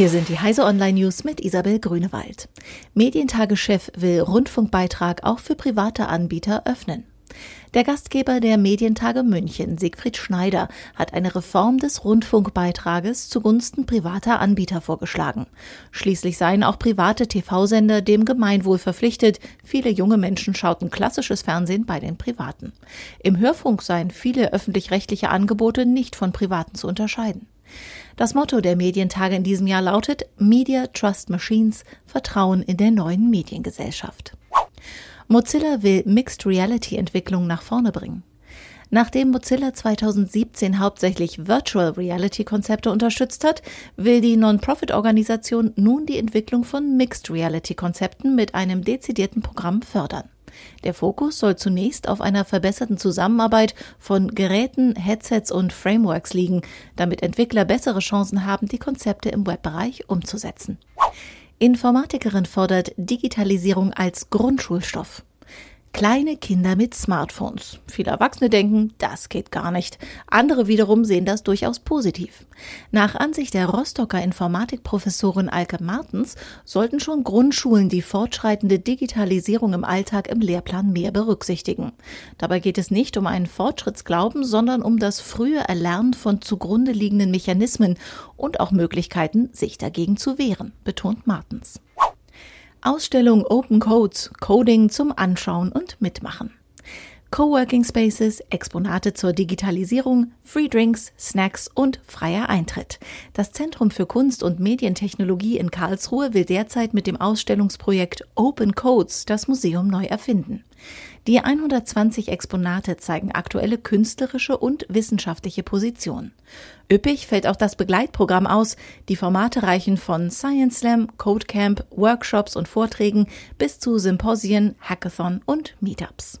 Hier sind die Heise Online News mit Isabel Grünewald. Medientage-Chef will Rundfunkbeitrag auch für private Anbieter öffnen. Der Gastgeber der Medientage München, Siegfried Schneider, hat eine Reform des Rundfunkbeitrages zugunsten privater Anbieter vorgeschlagen. Schließlich seien auch private TV-Sender dem Gemeinwohl verpflichtet. Viele junge Menschen schauten klassisches Fernsehen bei den Privaten. Im Hörfunk seien viele öffentlich-rechtliche Angebote nicht von privaten zu unterscheiden. Das Motto der Medientage in diesem Jahr lautet Media Trust Machines, Vertrauen in der neuen Mediengesellschaft. Mozilla will Mixed Reality Entwicklung nach vorne bringen. Nachdem Mozilla 2017 hauptsächlich Virtual Reality Konzepte unterstützt hat, will die Non-Profit-Organisation nun die Entwicklung von Mixed Reality Konzepten mit einem dezidierten Programm fördern. Der Fokus soll zunächst auf einer verbesserten Zusammenarbeit von Geräten, Headsets und Frameworks liegen, damit Entwickler bessere Chancen haben, die Konzepte im Webbereich umzusetzen. Informatikerin fordert Digitalisierung als Grundschulstoff. Kleine Kinder mit Smartphones. Viele Erwachsene denken, das geht gar nicht. Andere wiederum sehen das durchaus positiv. Nach Ansicht der Rostocker Informatikprofessorin Alke Martens sollten schon Grundschulen die fortschreitende Digitalisierung im Alltag im Lehrplan mehr berücksichtigen. Dabei geht es nicht um einen Fortschrittsglauben, sondern um das frühe Erlernen von zugrunde liegenden Mechanismen und auch Möglichkeiten, sich dagegen zu wehren, betont Martens. Ausstellung Open Codes, Coding zum Anschauen und Mitmachen. Coworking Spaces, Exponate zur Digitalisierung, Free Drinks, Snacks und freier Eintritt. Das Zentrum für Kunst und Medientechnologie in Karlsruhe will derzeit mit dem Ausstellungsprojekt Open Codes das Museum neu erfinden. Die 120 Exponate zeigen aktuelle künstlerische und wissenschaftliche Positionen. Üppig fällt auch das Begleitprogramm aus. Die Formate reichen von Science Slam, Codecamp, Workshops und Vorträgen bis zu Symposien, Hackathon und Meetups.